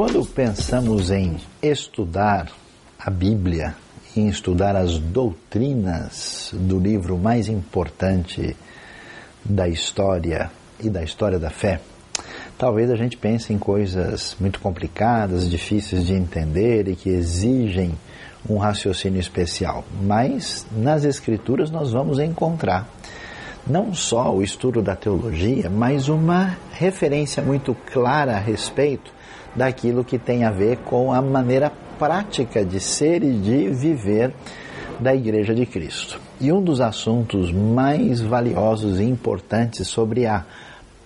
Quando pensamos em estudar a Bíblia, em estudar as doutrinas do livro mais importante da história e da história da fé, talvez a gente pense em coisas muito complicadas, difíceis de entender e que exigem um raciocínio especial. Mas nas Escrituras nós vamos encontrar não só o estudo da teologia, mas uma referência muito clara a respeito daquilo que tem a ver com a maneira prática de ser e de viver da Igreja de Cristo. E um dos assuntos mais valiosos e importantes sobre a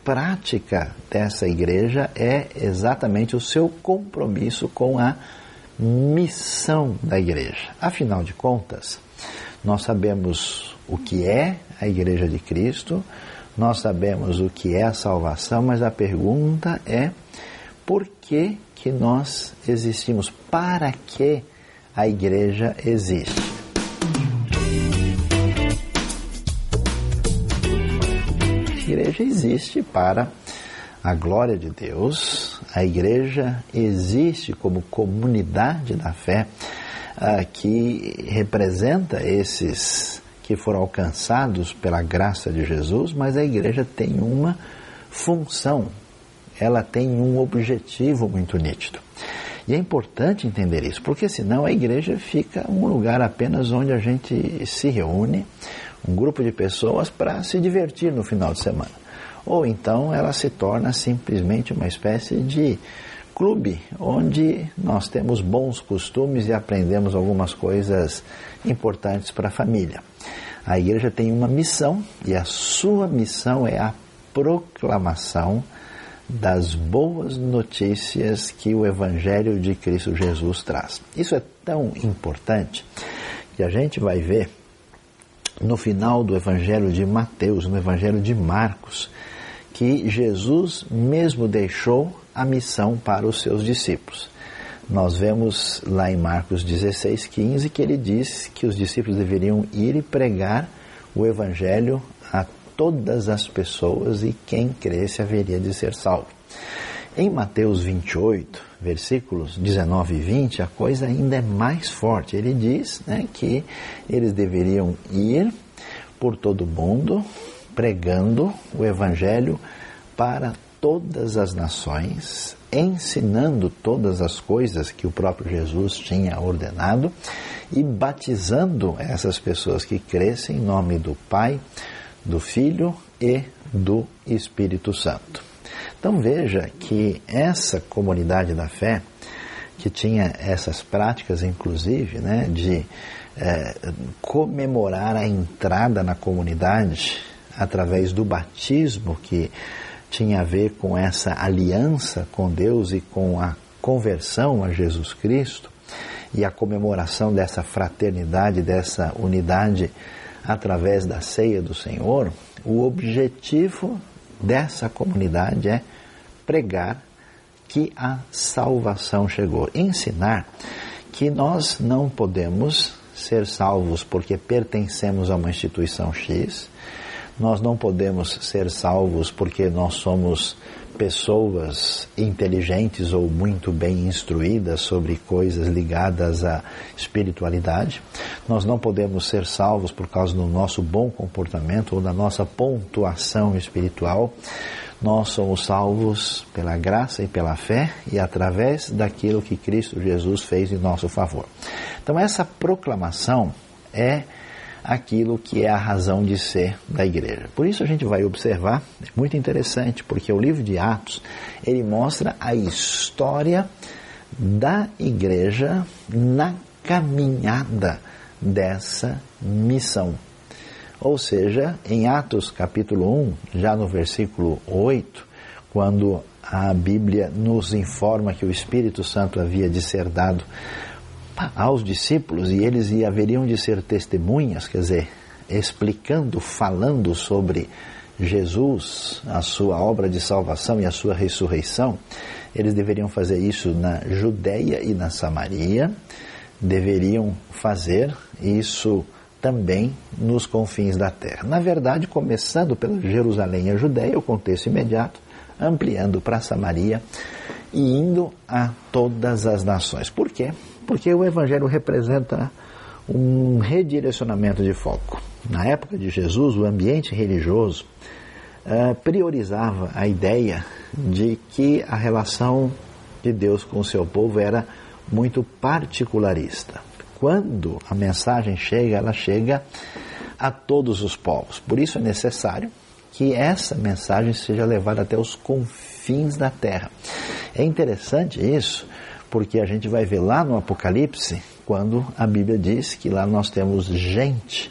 prática dessa igreja é exatamente o seu compromisso com a missão da igreja. Afinal de contas, nós sabemos o que é a igreja de Cristo, nós sabemos o que é a salvação, mas a pergunta é por que que nós existimos? Para que a igreja existe? igreja existe para a glória de Deus, a igreja existe como comunidade da fé uh, que representa esses que foram alcançados pela graça de Jesus, mas a igreja tem uma função, ela tem um objetivo muito nítido. E é importante entender isso, porque senão a igreja fica um lugar apenas onde a gente se reúne, um grupo de pessoas para se divertir no final de semana. Ou então ela se torna simplesmente uma espécie de clube onde nós temos bons costumes e aprendemos algumas coisas importantes para a família. A igreja tem uma missão e a sua missão é a proclamação das boas notícias que o Evangelho de Cristo Jesus traz. Isso é tão importante que a gente vai ver no final do Evangelho de Mateus, no Evangelho de Marcos, que Jesus mesmo deixou a missão para os seus discípulos. Nós vemos lá em Marcos 16, 15 que ele diz que os discípulos deveriam ir e pregar o Evangelho a todas as pessoas e quem cresce haveria de ser salvo. Em Mateus 28, versículos 19 e 20, a coisa ainda é mais forte. Ele diz né, que eles deveriam ir por todo o mundo pregando o Evangelho para todas as nações, ensinando todas as coisas que o próprio Jesus tinha ordenado e batizando essas pessoas que crescem em nome do Pai, do Filho e do Espírito Santo. Então veja que essa comunidade da fé, que tinha essas práticas, inclusive, né, de é, comemorar a entrada na comunidade através do batismo, que tinha a ver com essa aliança com Deus e com a conversão a Jesus Cristo, e a comemoração dessa fraternidade, dessa unidade através da ceia do Senhor, o objetivo dessa comunidade é pregar que a salvação chegou, ensinar que nós não podemos ser salvos porque pertencemos a uma instituição X, nós não podemos ser salvos porque nós somos pessoas inteligentes ou muito bem instruídas sobre coisas ligadas à espiritualidade. Nós não podemos ser salvos por causa do nosso bom comportamento ou da nossa pontuação espiritual. Nós somos salvos pela graça e pela fé e através daquilo que Cristo Jesus fez em nosso favor. Então, essa proclamação é aquilo que é a razão de ser da igreja. Por isso a gente vai observar, é muito interessante, porque o livro de Atos, ele mostra a história da igreja na caminhada dessa missão. Ou seja, em Atos capítulo 1, já no versículo 8, quando a Bíblia nos informa que o Espírito Santo havia de ser dado aos discípulos e eles haveriam de ser testemunhas, quer dizer, explicando, falando sobre Jesus, a sua obra de salvação e a sua ressurreição, eles deveriam fazer isso na Judéia e na Samaria, deveriam fazer isso também nos confins da terra. Na verdade, começando pela Jerusalém e a Judéia, o contexto imediato, ampliando para Samaria e indo a todas as nações. Por quê? Porque o Evangelho representa um redirecionamento de foco. Na época de Jesus, o ambiente religioso uh, priorizava a ideia de que a relação de Deus com o seu povo era muito particularista. Quando a mensagem chega, ela chega a todos os povos. Por isso é necessário que essa mensagem seja levada até os confins da terra. É interessante isso, porque a gente vai ver lá no Apocalipse, quando a Bíblia diz que lá nós temos gente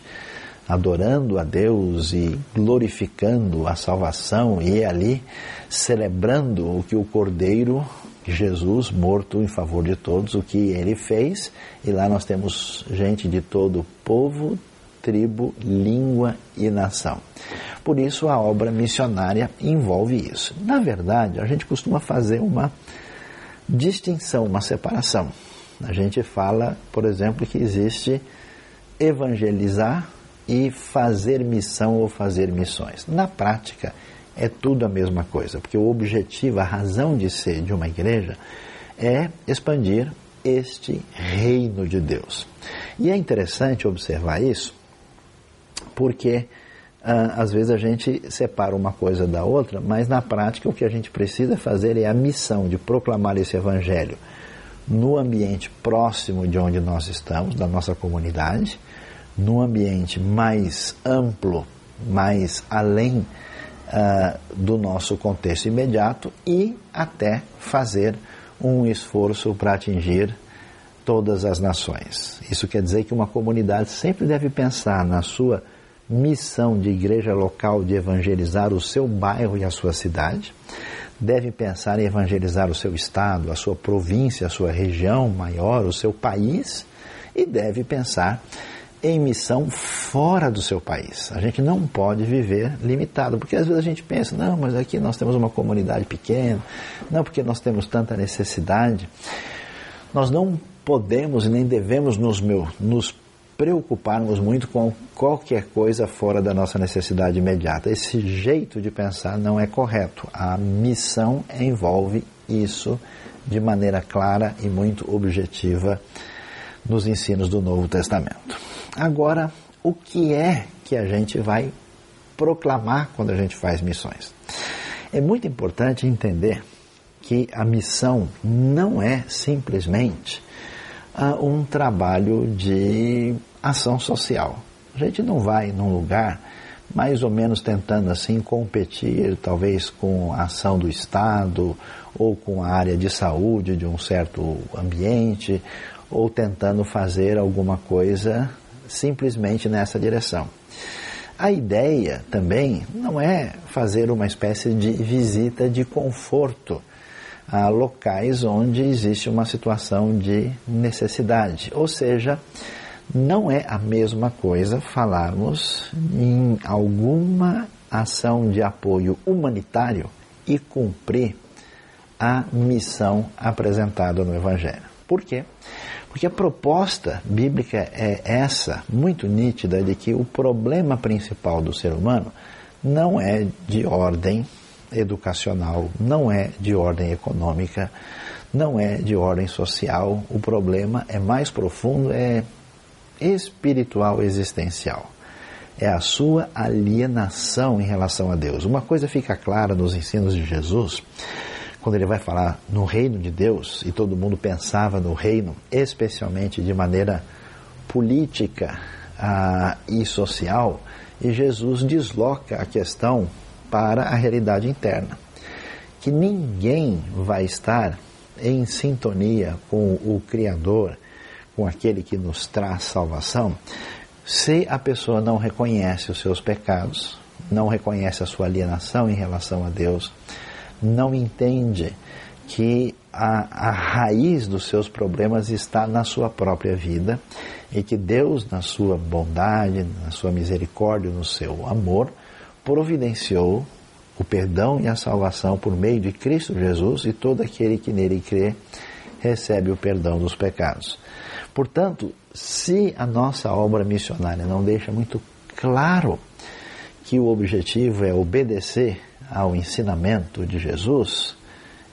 adorando a Deus e glorificando a salvação e ali celebrando o que o Cordeiro Jesus morto em favor de todos, o que ele fez, e lá nós temos gente de todo povo, tribo, língua e nação. Por isso a obra missionária envolve isso. Na verdade, a gente costuma fazer uma distinção, uma separação. A gente fala, por exemplo, que existe evangelizar e fazer missão ou fazer missões. Na prática, é tudo a mesma coisa, porque o objetivo, a razão de ser de uma igreja é expandir este reino de Deus. E é interessante observar isso, porque às vezes a gente separa uma coisa da outra, mas na prática o que a gente precisa fazer é a missão de proclamar esse evangelho no ambiente próximo de onde nós estamos, da nossa comunidade, no ambiente mais amplo, mais além uh, do nosso contexto imediato e até fazer um esforço para atingir todas as nações. Isso quer dizer que uma comunidade sempre deve pensar na sua missão de igreja local de evangelizar o seu bairro e a sua cidade, deve pensar em evangelizar o seu estado, a sua província, a sua região maior, o seu país e deve pensar em missão fora do seu país. A gente não pode viver limitado, porque às vezes a gente pensa, não, mas aqui nós temos uma comunidade pequena, não porque nós temos tanta necessidade. Nós não podemos e nem devemos nos, meu, nos preocuparmos muito com qualquer coisa fora da nossa necessidade imediata. Esse jeito de pensar não é correto. A missão envolve isso de maneira clara e muito objetiva nos ensinos do Novo Testamento. Agora, o que é que a gente vai proclamar quando a gente faz missões? É muito importante entender que a missão não é simplesmente uh, um trabalho de ação social. A gente não vai num lugar mais ou menos tentando assim competir, talvez com a ação do Estado ou com a área de saúde de um certo ambiente, ou tentando fazer alguma coisa simplesmente nessa direção. A ideia também não é fazer uma espécie de visita de conforto a locais onde existe uma situação de necessidade. Ou seja, não é a mesma coisa falarmos em alguma ação de apoio humanitário e cumprir a missão apresentada no Evangelho. Por quê? Porque a proposta bíblica é essa, muito nítida, de que o problema principal do ser humano não é de ordem educacional, não é de ordem econômica, não é de ordem social. O problema é mais profundo, é espiritual existencial. É a sua alienação em relação a Deus. Uma coisa fica clara nos ensinos de Jesus quando ele vai falar no reino de Deus, e todo mundo pensava no reino, especialmente de maneira política ah, e social, e Jesus desloca a questão para a realidade interna. Que ninguém vai estar em sintonia com o Criador, com aquele que nos traz salvação, se a pessoa não reconhece os seus pecados, não reconhece a sua alienação em relação a Deus, não entende que a, a raiz dos seus problemas está na sua própria vida e que Deus, na sua bondade, na sua misericórdia, no seu amor, providenciou o perdão e a salvação por meio de Cristo Jesus e todo aquele que nele crê recebe o perdão dos pecados. Portanto, se a nossa obra missionária não deixa muito claro que o objetivo é obedecer ao ensinamento de Jesus,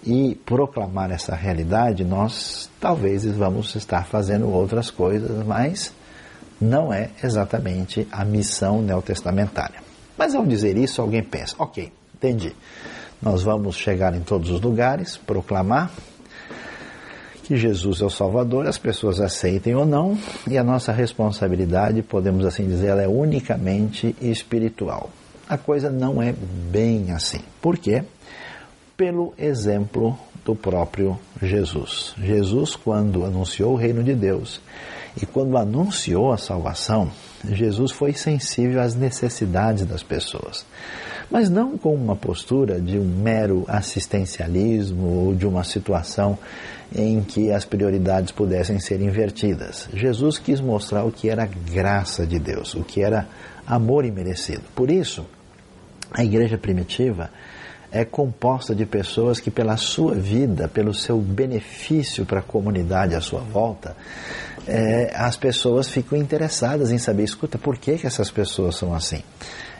e proclamar essa realidade, nós talvez vamos estar fazendo outras coisas, mas não é exatamente a missão neotestamentária. Mas ao dizer isso, alguém pensa: ok, entendi. Nós vamos chegar em todos os lugares, proclamar que Jesus é o Salvador, as pessoas aceitem ou não, e a nossa responsabilidade, podemos assim dizer, ela é unicamente espiritual. A coisa não é bem assim. Por quê? Pelo exemplo do próprio Jesus. Jesus, quando anunciou o reino de Deus e quando anunciou a salvação, Jesus foi sensível às necessidades das pessoas mas não com uma postura de um mero assistencialismo ou de uma situação em que as prioridades pudessem ser invertidas. Jesus quis mostrar o que era graça de Deus, o que era amor imerecido. Por isso, a igreja primitiva é composta de pessoas que, pela sua vida, pelo seu benefício para a comunidade à sua volta, é, as pessoas ficam interessadas em saber, escuta, por que, que essas pessoas são assim?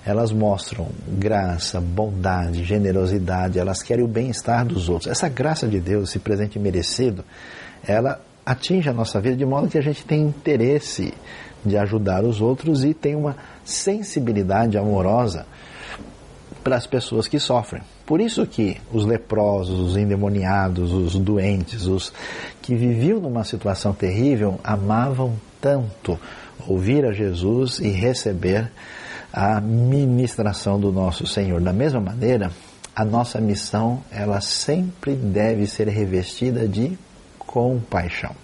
Elas mostram graça, bondade, generosidade, elas querem o bem-estar dos outros. Essa graça de Deus, esse presente merecido, ela atinge a nossa vida de modo que a gente tem interesse de ajudar os outros e tem uma sensibilidade amorosa para as pessoas que sofrem. Por isso que os leprosos, os endemoniados, os doentes, os que viviam numa situação terrível, amavam tanto ouvir a Jesus e receber a ministração do nosso Senhor. Da mesma maneira, a nossa missão, ela sempre deve ser revestida de compaixão.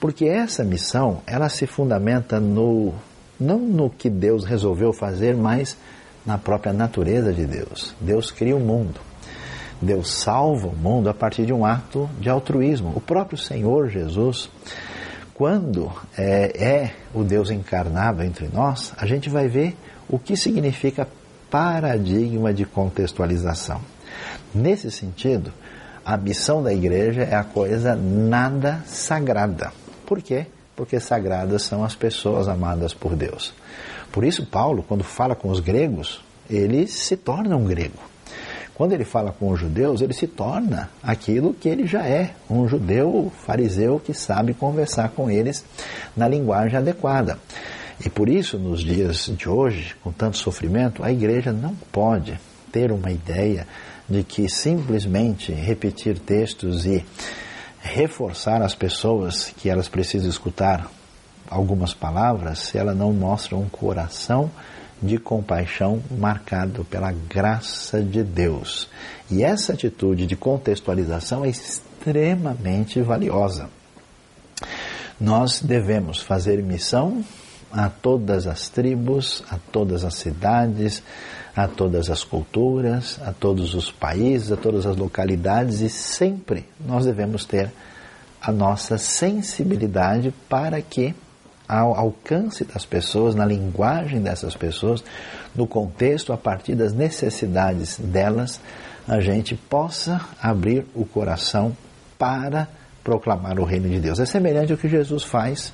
Porque essa missão, ela se fundamenta no não no que Deus resolveu fazer, mas na própria natureza de Deus. Deus cria o mundo. Deus salva o mundo a partir de um ato de altruísmo. O próprio Senhor Jesus, quando é, é o Deus encarnado entre nós, a gente vai ver o que significa paradigma de contextualização. Nesse sentido, a missão da igreja é a coisa nada sagrada. Por quê? Porque sagradas são as pessoas amadas por Deus. Por isso, Paulo, quando fala com os gregos, ele se torna um grego. Quando ele fala com os judeus, ele se torna aquilo que ele já é, um judeu fariseu que sabe conversar com eles na linguagem adequada. E por isso, nos dias de hoje, com tanto sofrimento, a igreja não pode ter uma ideia de que simplesmente repetir textos e reforçar as pessoas que elas precisam escutar algumas palavras, se ela não mostra um coração de compaixão marcado pela graça de Deus. E essa atitude de contextualização é extremamente valiosa. Nós devemos fazer missão a todas as tribos, a todas as cidades, a todas as culturas, a todos os países, a todas as localidades e sempre nós devemos ter a nossa sensibilidade para que ao alcance das pessoas, na linguagem dessas pessoas, no contexto, a partir das necessidades delas, a gente possa abrir o coração para proclamar o reino de Deus. É semelhante ao que Jesus faz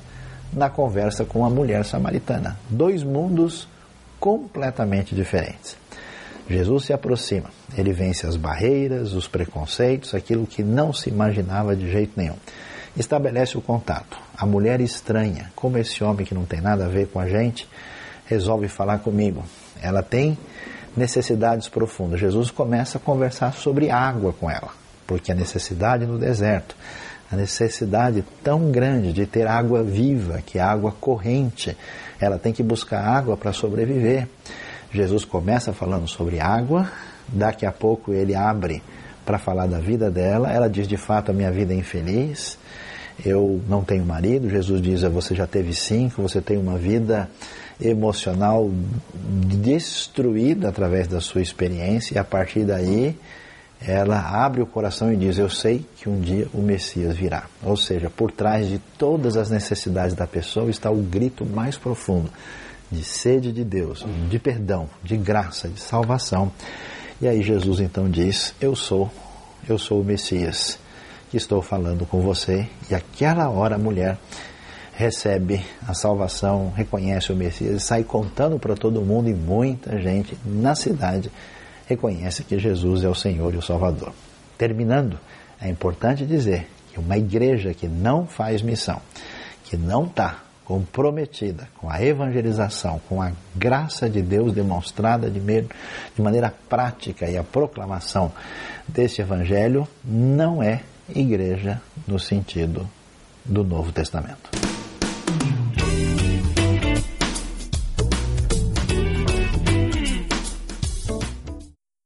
na conversa com a mulher samaritana. Dois mundos completamente diferentes. Jesus se aproxima, ele vence as barreiras, os preconceitos, aquilo que não se imaginava de jeito nenhum. Estabelece o contato. A mulher estranha, como esse homem que não tem nada a ver com a gente, resolve falar comigo. Ela tem necessidades profundas. Jesus começa a conversar sobre água com ela, porque a necessidade no deserto a necessidade tão grande de ter água viva, que é água corrente. Ela tem que buscar água para sobreviver. Jesus começa falando sobre água, daqui a pouco ele abre para falar da vida dela. Ela diz: de fato, a minha vida é infeliz, eu não tenho marido. Jesus diz: você já teve cinco, você tem uma vida emocional destruída através da sua experiência, e a partir daí ela abre o coração e diz: Eu sei que um dia o Messias virá. Ou seja, por trás de todas as necessidades da pessoa está o grito mais profundo de sede de Deus, de perdão, de graça, de salvação. E aí Jesus então diz: Eu sou, eu sou o Messias que estou falando com você. E aquela hora a mulher recebe a salvação, reconhece o Messias e sai contando para todo mundo e muita gente na cidade reconhece que Jesus é o Senhor e o Salvador. terminando, é importante dizer que uma igreja que não faz missão, que não está comprometida com a evangelização, com a graça de Deus demonstrada de, de maneira prática e a proclamação desse evangelho, não é igreja no sentido do Novo Testamento.